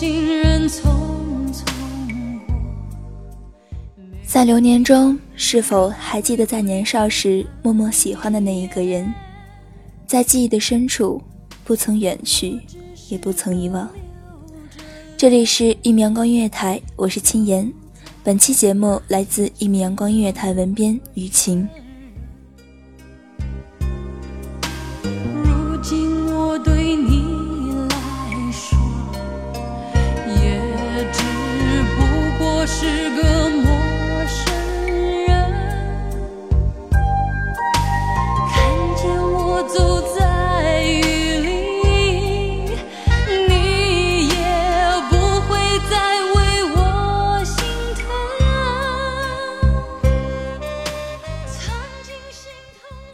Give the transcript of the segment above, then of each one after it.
行人匆匆在流年中，是否还记得在年少时默默喜欢的那一个人？在记忆的深处，不曾远去，也不曾遗忘。这里是一米阳光音乐台，我是青言。本期节目来自一米阳光音乐台文编雨晴。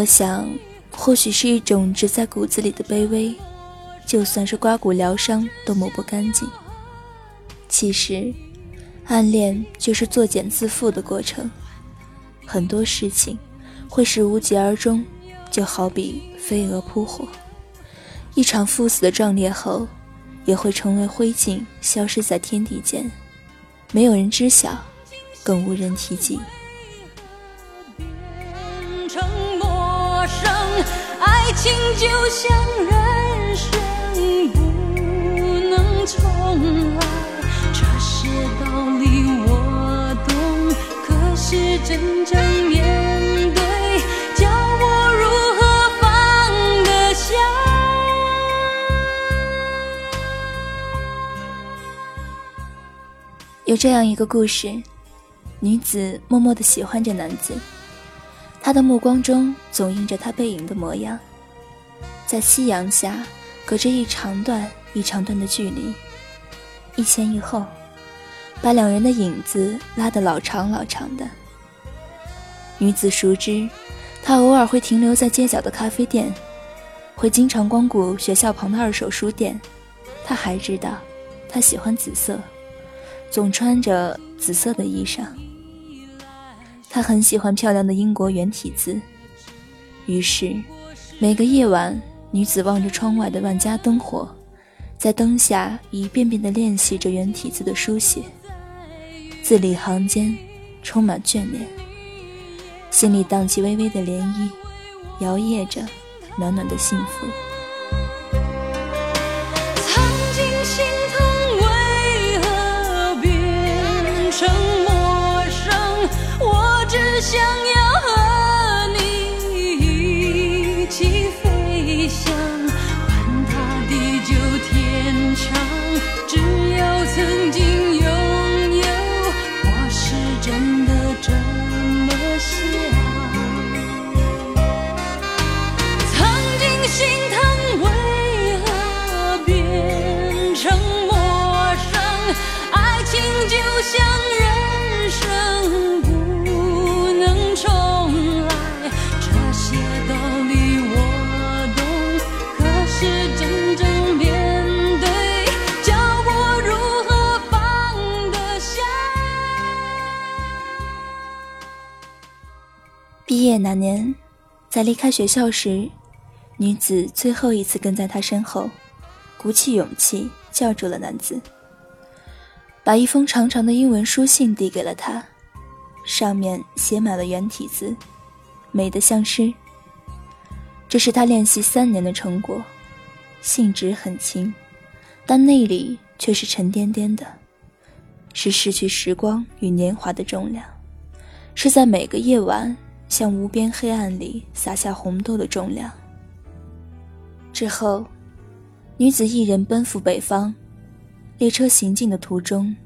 我想，或许是一种植在骨子里的卑微，就算是刮骨疗伤都抹不干净。其实，暗恋就是作茧自缚的过程，很多事情会是无疾而终，就好比飞蛾扑火，一场赴死的壮烈后，也会成为灰烬，消失在天地间，没有人知晓，更无人提及。爱情就像人生不能重来。这些道理我懂，可是真正面对，叫我如何放得下？有这样一个故事，女子默默地喜欢着男子，他的目光中总映着他背影的模样，在夕阳下，隔着一长段一长段的距离，一前一后，把两人的影子拉得老长老长的。女子熟知，他偶尔会停留在街角的咖啡店，会经常光顾学校旁的二手书店。她还知道，他喜欢紫色。总穿着紫色的衣裳。他很喜欢漂亮的英国圆体字，于是每个夜晚，女子望着窗外的万家灯火，在灯下一遍遍地练习着圆体字的书写，字里行间充满眷恋，心里荡起微微的涟漪，摇曳着暖暖的幸福。毕业那年，在离开学校时，女子最后一次跟在他身后，鼓起勇气叫住了男子，把一封长长的英文书信递给了他，上面写满了圆体字，美得像诗。这是他练习三年的成果，信纸很轻，但内里却是沉甸甸的，是逝去时光与年华的重量，是在每个夜晚向无边黑暗里洒下红豆的重量。之后，女子一人奔赴北方。列车行进的途中，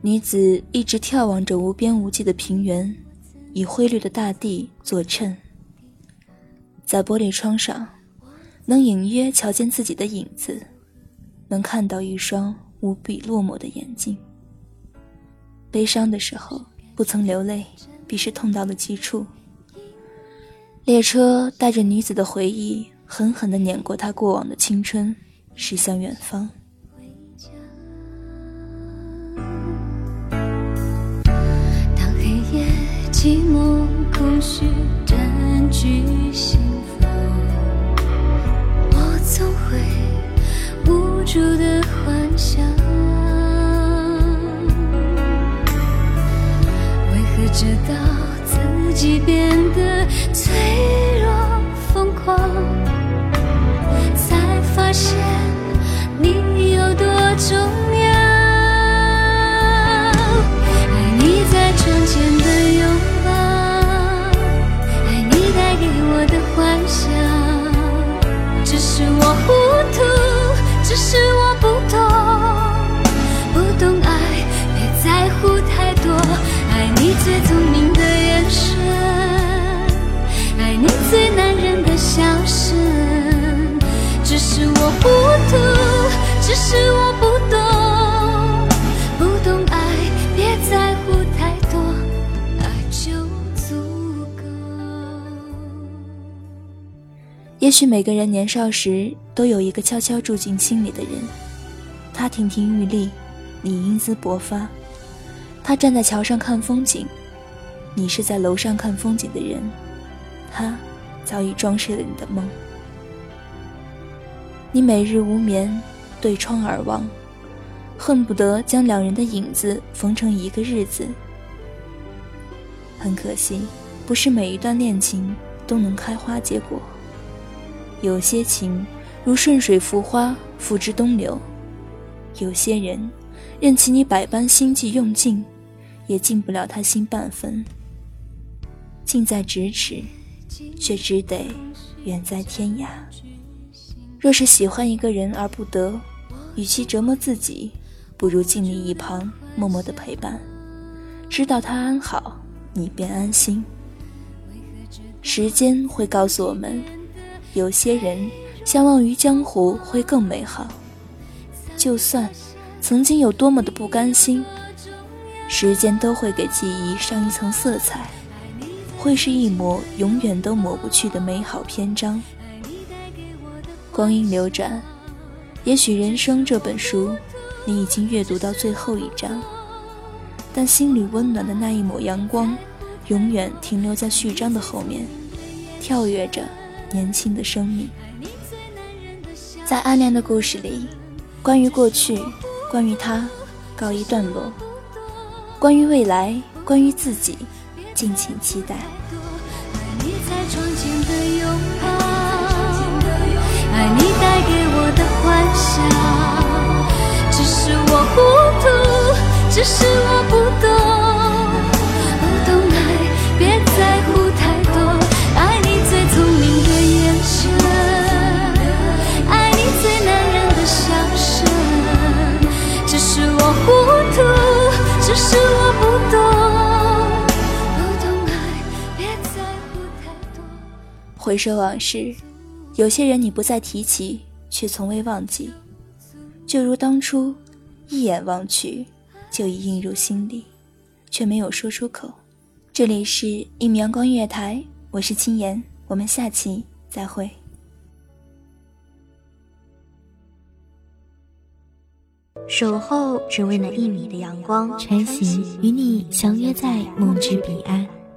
女子一直眺望着无边无际的平原，以灰绿的大地作衬。在玻璃窗上，能隐约瞧见自己的影子，能看到一双无比落寞的眼睛。悲伤的时候不曾流泪，必是痛到了极处。列车带着女子的回忆。狠狠地碾过她过往的青春，驶向远方。当黑夜寂寞空虚占据心直到自己变得脆弱疯狂？才发现你有多重要，爱你在窗前的拥抱，爱你带给我的幻想。只是我最聪明的眼神，爱你最男人的笑声。只是我糊涂，只是我不懂，不懂爱，别在乎太多，爱就足够。也许每个人年少时都有一个悄悄住进心里的人，他亭亭玉立，你英姿勃发；他站在桥上看风景，你是在楼上看风景的人，他早已装饰了你的梦。你每日无眠，对窗而望，恨不得将两人的影子缝成一个日子。很可惜，不是每一段恋情都能开花结果。有些情如顺水浮花，付之东流；有些人，任其你百般心计用尽，也进不了他心半分。近在咫尺，却只得远在天涯。若是喜欢一个人而不得，与其折磨自己，不如静立一旁，默默的陪伴，知道他安好，你便安心。时间会告诉我们，有些人相忘于江湖会更美好。就算曾经有多么的不甘心，时间都会给记忆上一层色彩，会是一抹永远都抹不去的美好篇章。光阴流转，也许人生这本书，你已经阅读到最后一章，但心里温暖的那一抹阳光，永远停留在序章的后面，跳跃着年轻的生命。在暗恋的故事里，关于过去，关于他，告一段落；关于未来，关于自己，敬请期待。爱你带给我的幻想，回首往事。有些人你不再提起，却从未忘记，就如当初，一眼望去，就已映入心里，却没有说出口。这里是《一米阳光音乐台》，我是青言，我们下期再会。守候只为那一米的阳光，穿行与你相约在梦之彼岸。